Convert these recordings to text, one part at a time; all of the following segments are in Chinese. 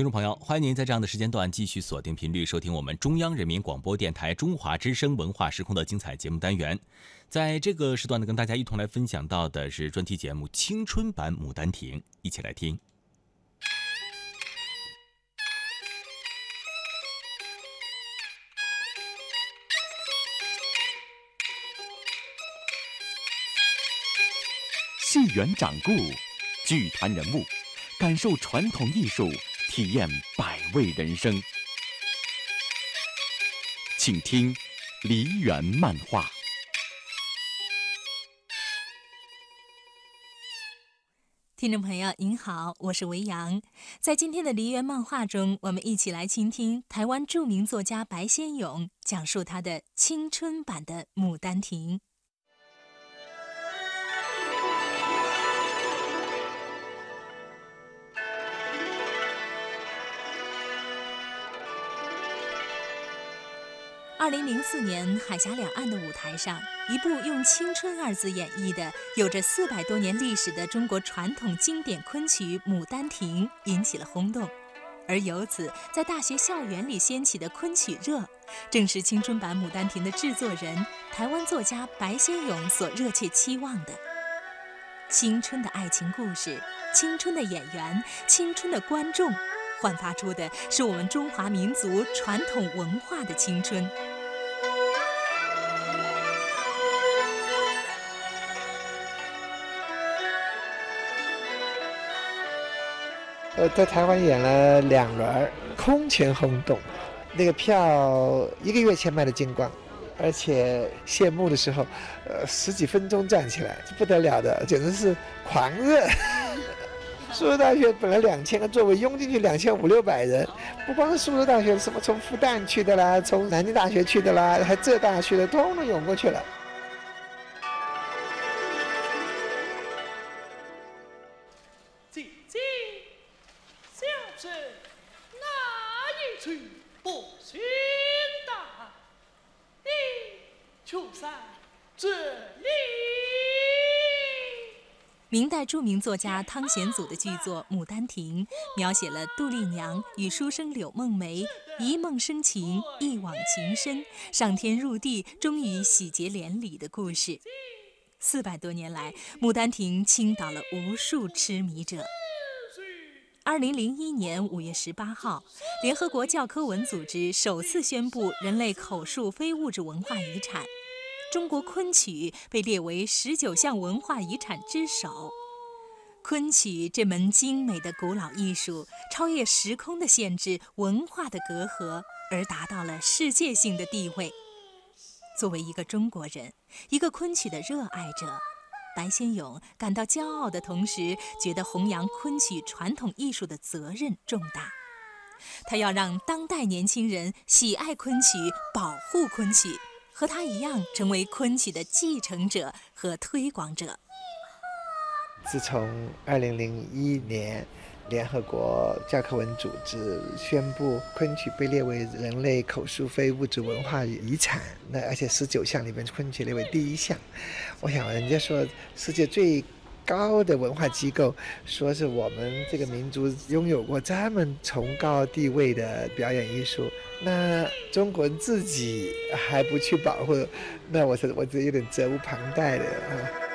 听众朋友，欢迎您在这样的时间段继续锁定频率收听我们中央人民广播电台中华之声文化时空的精彩节目单元。在这个时段呢，跟大家一同来分享到的是专题节目《青春版牡丹亭》，一起来听。戏园掌故，剧谈人物，感受传统艺术。体验百味人生，请听梨园漫画。听众朋友您好，我是维扬。在今天的梨园漫画中，我们一起来倾听台湾著名作家白先勇讲述他的青春版的《牡丹亭》。二零零四年，海峡两岸的舞台上，一部用“青春”二字演绎的、有着四百多年历史的中国传统经典昆曲《牡丹亭》引起了轰动，而由此在大学校园里掀起的昆曲热，正是青春版《牡丹亭》的制作人台湾作家白先勇所热切期望的。青春的爱情故事，青春的演员，青春的观众，焕发出的是我们中华民族传统文化的青春。呃，在台湾演了两轮，空前轰动。那个票一个月前卖的精光，而且谢幕的时候，呃，十几分钟站起来，不得了的，简直是狂热。苏州大学本来两千个座位，拥进去两千五六百人，不光是苏州大学，什么从复旦去的啦，从南京大学去的啦，还浙大去的，通通涌过去了。明代著名作家汤显祖的剧作《牡丹亭》，描写了杜丽娘与书生柳梦梅一梦生情，一往情深，上天入地，终于喜结连理的故事。四百多年来，《牡丹亭》倾倒了无数痴迷者。二零零一年五月十八号，联合国教科文组织首次宣布人类口述非物质文化遗产。中国昆曲被列为十九项文化遗产之首。昆曲这门精美的古老艺术，超越时空的限制、文化的隔阂，而达到了世界性的地位。作为一个中国人，一个昆曲的热爱者，白先勇感到骄傲的同时，觉得弘扬昆曲传统艺术的责任重大。他要让当代年轻人喜爱昆曲，保护昆曲。和他一样，成为昆曲的继承者和推广者。自从二零零一年，联合国教科文组织宣布昆曲被列为人类口述非物质文化遗产，那而且十九项里面昆曲列为第一项，我想人家说世界最。高的文化机构说是我们这个民族拥有过这么崇高地位的表演艺术，那中国人自己还不去保护，那我是我这有点责无旁贷的啊。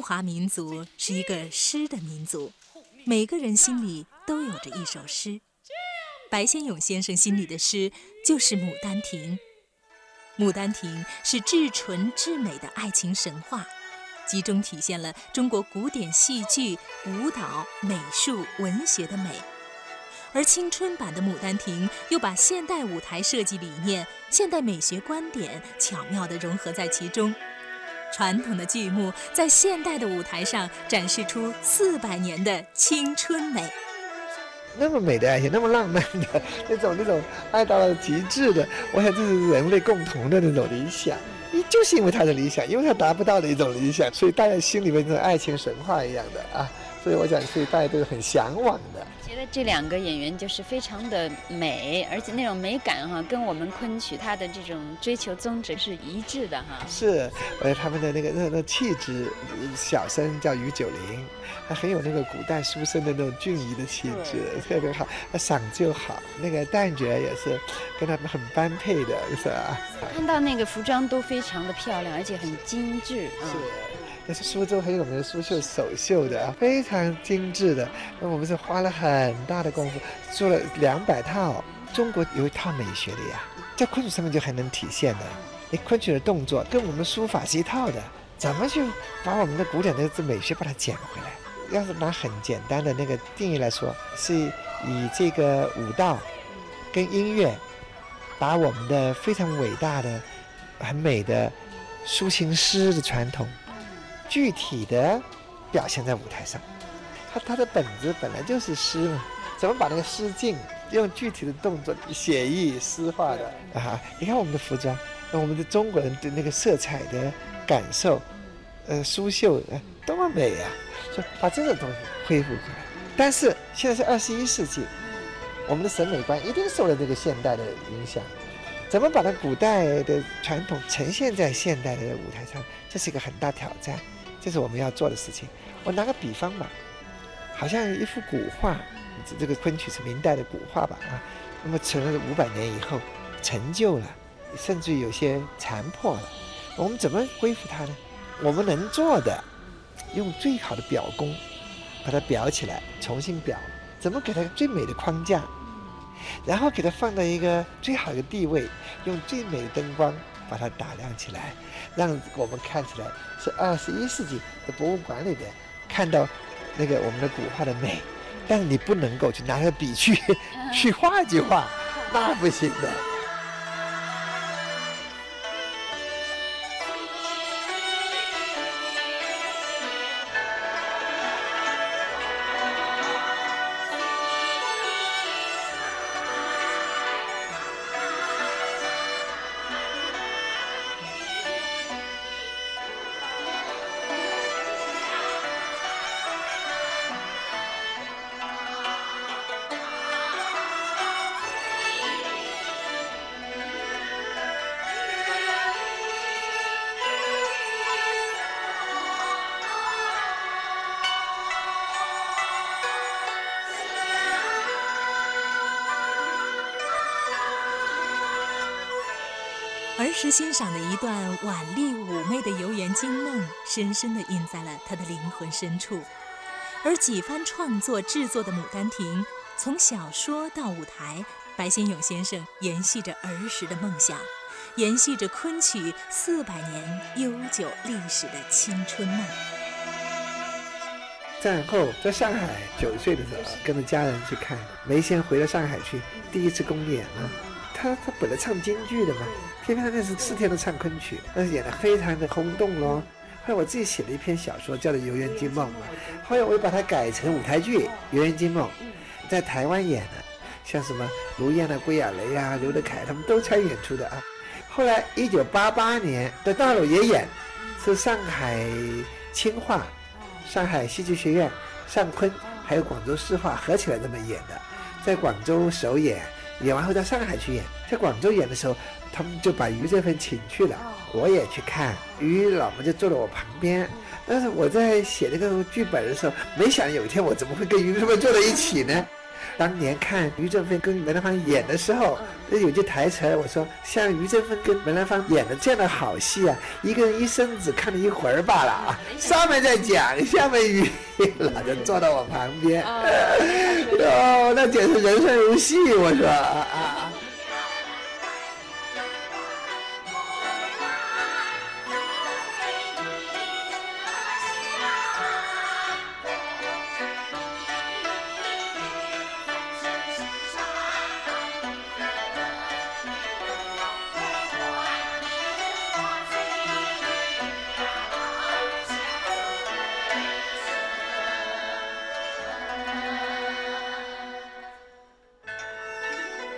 中华民族是一个诗的民族，每个人心里都有着一首诗。白先勇先生心里的诗就是《牡丹亭》。《牡丹亭》是至纯至美的爱情神话，集中体现了中国古典戏剧、舞蹈、美术、文学的美。而青春版的《牡丹亭》又把现代舞台设计理念、现代美学观点巧妙地融合在其中。传统的剧目在现代的舞台上展示出四百年的青春美。那么美的爱情，那么浪漫的 那种那种爱到了极致的，我想这是人类共同的那种理想。你就是因为他的理想，因为他达不到的一种理想，所以大家心里面那种爱情神话一样的啊。所以我讲，所以大家都是很向往的。觉得这两个演员就是非常的美，而且那种美感哈，跟我们昆曲它的这种追求宗旨是一致的哈。是，而且他们的那个那那气质，小生叫于九龄，他很有那个古代书生的那种俊逸的气质，特别好。他嗓就好，那个旦角也是跟他们很般配的，是吧？看到那个服装都非常的漂亮，而且很精致啊。是。那是苏州很有名的苏绣手绣的啊，非常精致的。那我们是花了很大的功夫做了两百套。中国有一套美学的呀，在昆曲上面就很能体现的。你昆曲的动作跟我们书法是一套的，怎么去把我们的古典的这美学把它捡回来？要是拿很简单的那个定义来说，是以这个舞蹈跟音乐，把我们的非常伟大的、很美的抒情诗的传统。具体的表现在舞台上，他他的本子本来就是诗嘛，怎么把那个诗境用具体的动作写意诗化的啊？你看我们的服装，那我们的中国人对那个色彩的感受，呃，苏绣，多么美啊！就把这种东西恢复回来。但是现在是二十一世纪，我们的审美观一定受了这个现代的影响。怎么把它古代的传统呈现在现代的舞台上，这是一个很大挑战。这是我们要做的事情。我拿个比方吧，好像一幅古画，这个昆曲是明代的古画吧啊，那么成了五百年以后陈旧了，甚至有些残破了，我们怎么恢复它呢？我们能做的，用最好的表工把它裱起来，重新裱，怎么给它最美的框架，然后给它放到一个最好的地位，用最美的灯光。把它打量起来，让我们看起来是二十一世纪的博物馆里边看到那个我们的古画的美，但是你不能够去拿个笔去 去画几画，那不行的。儿时欣赏的一段婉丽妩媚的游园惊梦，深深地印在了他的灵魂深处。而几番创作制作的《牡丹亭》，从小说到舞台，白先勇先生延续着儿时的梦想，延续着昆曲四百年悠久历史的青春梦。战后在上海九岁的时候，跟着家人去看梅仙回到上海去，第一次公演了。他他本来唱京剧的嘛，偏偏他那是四天都唱昆曲，但是演得非常的轰动咯。后来我自己写了一篇小说，叫做《游园惊梦》嘛。后来我又把它改成舞台剧《游园惊梦》，在台湾演的，像什么卢燕啊、归亚蕾啊、刘德凯他们都参演出的啊。后来一九八八年在大陆也演，是上海清华、上海戏剧学院、上昆还有广州师话合起来这么演的，在广州首演。演完后到上海去演，在广州演的时候，他们就把于这份请去了，我也去看，于老婆就坐在我旁边。但是我在写这个剧本的时候，没想有一天我怎么会跟于这份坐在一起呢？当年看于正芬跟梅兰芳演的时候，有句台词我说像于正芬跟梅兰芳演的这样的好戏啊，一个人一生只看了一会儿罢了啊。上面在讲，下面语了，就坐到我旁边，哦，那简直人生如戏，我说。啊啊。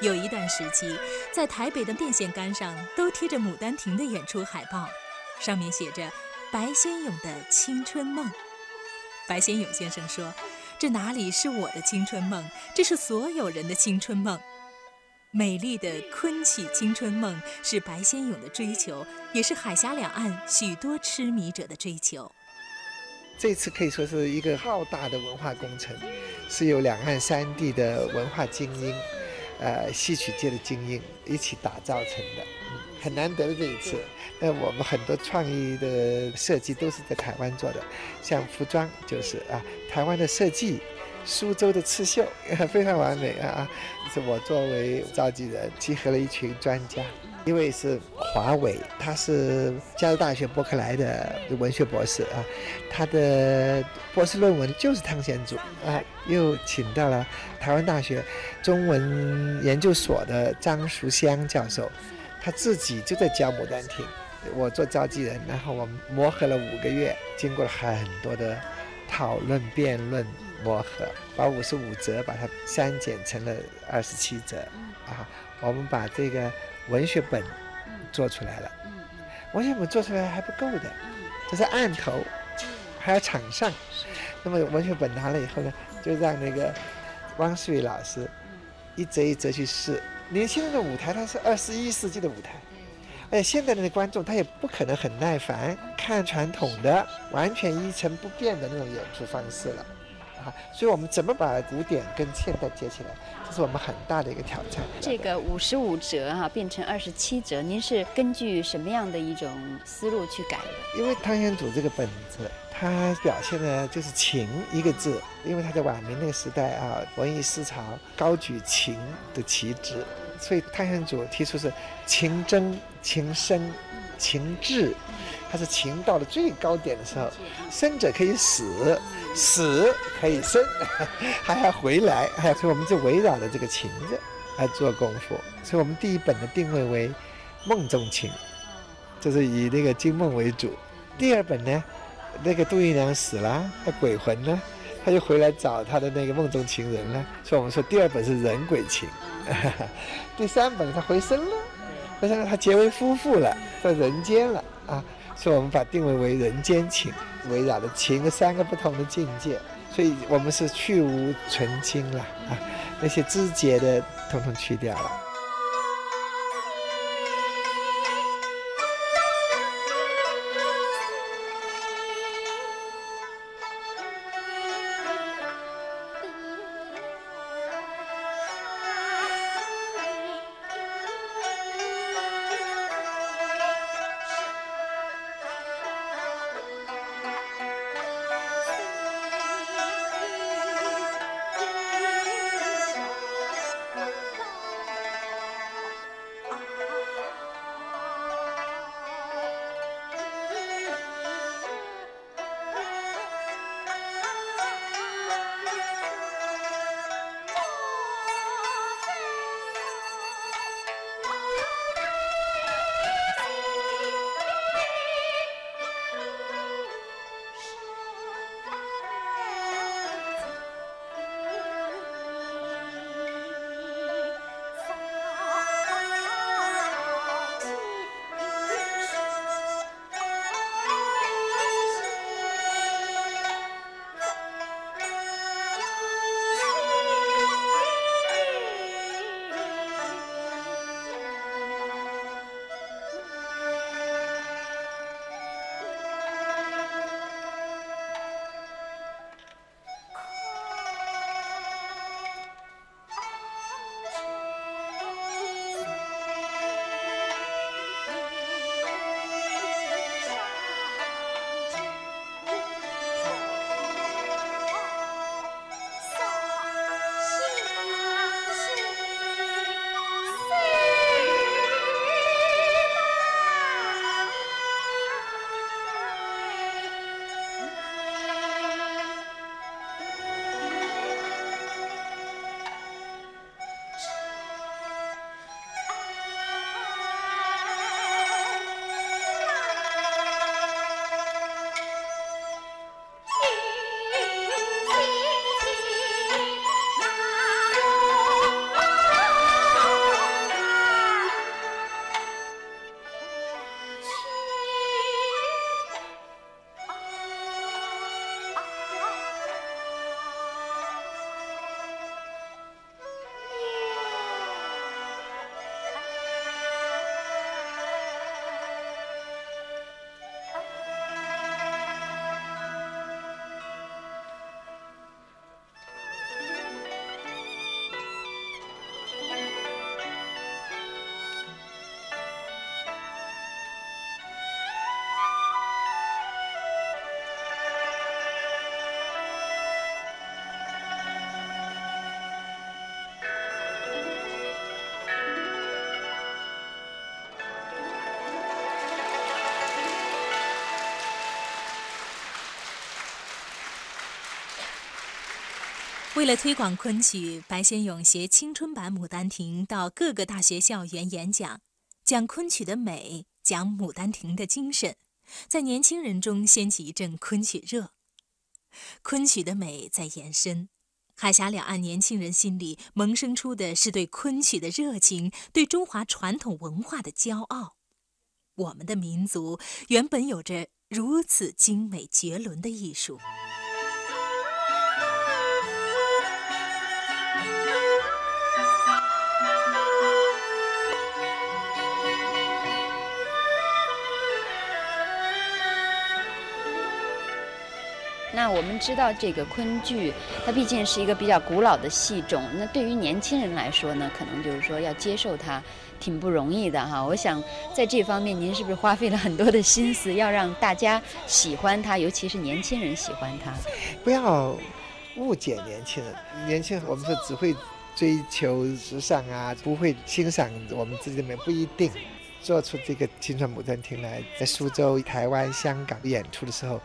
有一段时期，在台北的电线杆上都贴着《牡丹亭》的演出海报，上面写着“白先勇的青春梦”。白先勇先生说：“这哪里是我的青春梦，这是所有人的青春梦。美丽的昆曲青春梦是白先勇的追求，也是海峡两岸许多痴迷者的追求。”这次可以说是一个浩大的文化工程，是由两岸三地的文化精英。呃，戏曲界的精英一起打造成的，嗯，很难得的这一次。那我们很多创意的设计都是在台湾做的，像服装就是啊，台湾的设计，苏州的刺绣 非常完美啊。是我作为召集人，集合了一群专家。一位是华为，他是加州大学伯克莱的文学博士啊，他的博士论文就是汤显祖啊。又请到了台湾大学中文研究所的张淑香教授，他自己就在教《牡丹亭》，我做召集人，然后我们磨合了五个月，经过了很多的讨论、辩论、磨合，把五十五折把它删减成了二十七折啊。我们把这个。文学本做出来了，文学本做出来还不够的，这是案头，还要场上。那么文学本拿了以后呢，就让那个汪世伟老师一折一折去试。年轻人的舞台，它是二十一世纪的舞台，而且现在的观众他也不可能很耐烦看传统的完全一成不变的那种演出方式了。啊，所以我们怎么把古典跟现代接起来，这是我们很大的一个挑战。这个五十五折哈变成二十七折，您是根据什么样的一种思路去改的？因为汤显祖这个本子，它表现的就是情一个字，因为他在晚明那个时代啊，文艺思潮高举情的旗帜，所以汤显祖提出是情真、情深、情志。他是情到了最高点的时候，生者可以死，死可以生，还要回来，所以我们就围绕着这个情字来做功夫。所以我们第一本的定位为梦中情，就是以那个惊梦为主。第二本呢，那个杜玉娘死了，那鬼魂呢，他就回来找他的那个梦中情人了。所以我们说第二本是人鬼情。第三本他回生了，但是他结为夫妇了，在人间了啊。所以我们把定位为人间情，围绕的情三个不同的境界，所以我们是去无存清了啊，那些枝节的统统去掉了。为了推广昆曲，白先勇携青春版《牡丹亭》到各个大学校园演讲，讲昆曲的美，讲《牡丹亭》的精神，在年轻人中掀起一阵昆曲热。昆曲的美在延伸，海峡两岸年轻人心里萌生出的是对昆曲的热情，对中华传统文化的骄傲。我们的民族原本有着如此精美绝伦的艺术。那我们知道这个昆剧，它毕竟是一个比较古老的戏种。那对于年轻人来说呢，可能就是说要接受它，挺不容易的哈。我想在这方面，您是不是花费了很多的心思，要让大家喜欢它，尤其是年轻人喜欢它？不要误解年轻人，年轻人我们说只会追求时尚啊，不会欣赏我们自己的美，不一定。做出这个《青春牡丹亭》来，在苏州、台湾、香港演出的时候。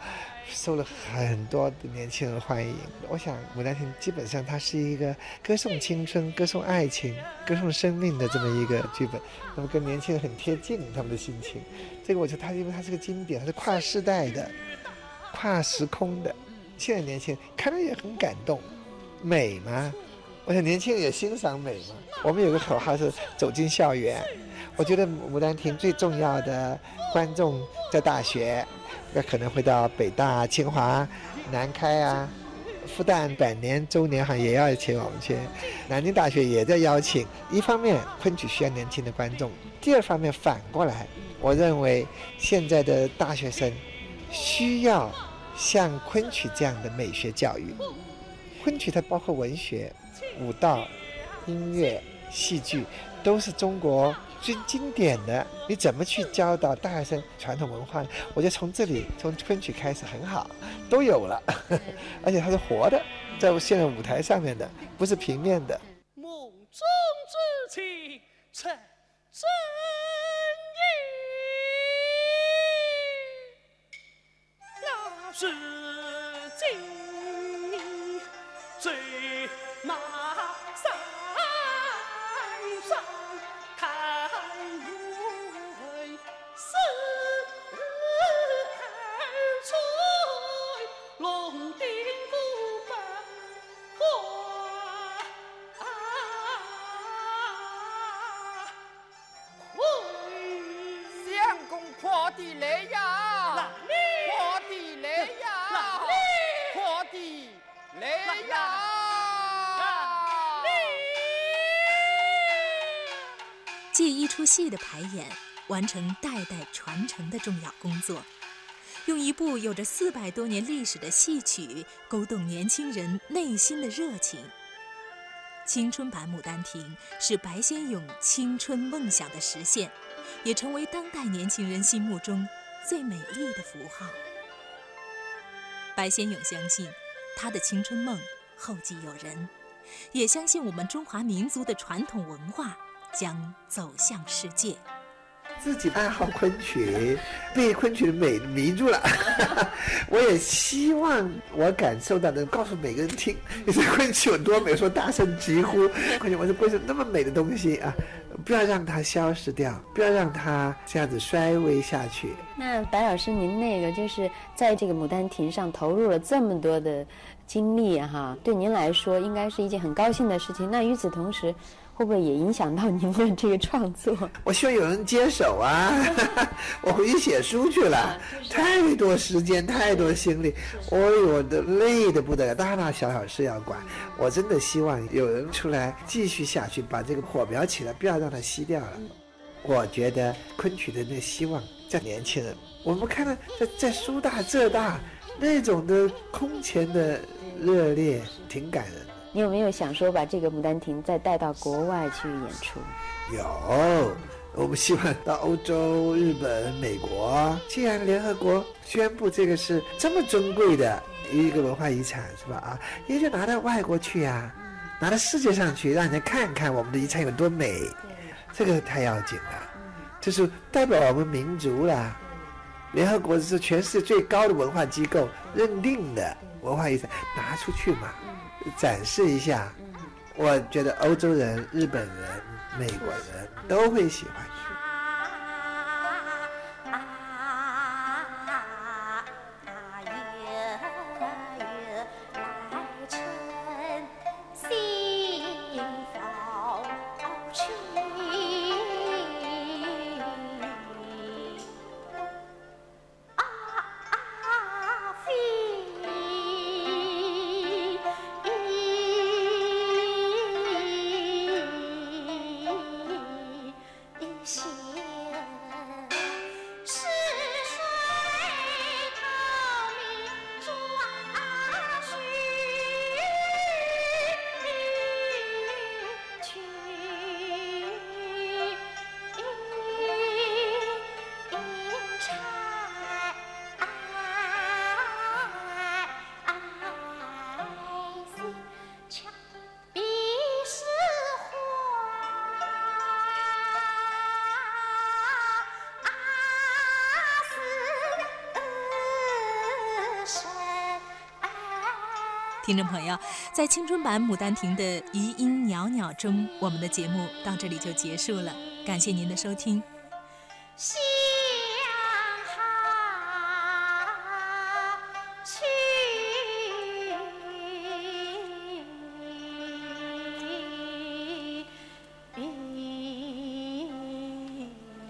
受了很多的年轻人欢迎。我想《牡丹亭》基本上它是一个歌颂青春、歌颂爱情、歌颂生命的这么一个剧本，那么跟年轻人很贴近，他们的心情。这个我觉得它因为它是个经典，它是跨时代的、跨时空的。现在年轻人看了也很感动，美吗？我想年轻人也欣赏美嘛。我们有个口号是走进校园。我觉得《牡丹亭》最重要的观众在大学。那可能会到北大、清华、南开啊，复旦百年周年好像也要请我们去，南京大学也在邀请。一方面，昆曲需要年轻的观众；第二方面，反过来，我认为现在的大学生需要像昆曲这样的美学教育。昆曲它包括文学、舞蹈、音乐、戏剧，都是中国。最经典的，你怎么去教导大学生传统文化呢？我觉得从这里，从昆曲开始很好，都有了，而且它是活的，在现在舞台上面的，不是平面的。戏的排演，完成代代传承的重要工作，用一部有着四百多年历史的戏曲勾动年轻人内心的热情。青春版《牡丹亭》是白先勇青春梦想的实现，也成为当代年轻人心目中最美丽的符号。白先勇相信，他的青春梦后继有人，也相信我们中华民族的传统文化。将走向世界。自己爱好昆曲，被昆曲的美迷住了。我也希望我感受到，的告诉每个人听，你说昆曲有多美，说大声疾呼。昆曲，我说昆曲那么美的东西啊，不要让它消失掉，不要让它这样子衰微下去。那白老师，您那个就是在这个《牡丹亭》上投入了这么多的精力哈，对您来说应该是一件很高兴的事情。那与此同时，会不会也影响到您的这个创作？我希望有人接手啊！我回去写书去了，太多时间，太多心力，我我的累的不得了，大大小小事要管。我真的希望有人出来继续下去，把这个火苗起来，不要让它熄掉了。我觉得昆曲的那希望在年轻人。我们看到在在苏大浙大那种的空前的热烈，挺感人。你有没有想说把这个《牡丹亭》再带到国外去演出？有，我们希望到欧洲、日本、美国。既然联合国宣布这个是这么尊贵的一个文化遗产，是吧？啊，也就拿到外国去呀，拿到世界上去，让人家看看我们的遗产有多美。这个太要紧了，就是代表我们民族了。联合国是全世界最高的文化机构认定的文化遗产，拿出去嘛。展示一下。我觉得欧洲人、日本人、美国人都会喜欢。听众朋友，在青春版《牡丹亭》的余音袅袅中，我们的节目到这里就结束了。感谢您的收听。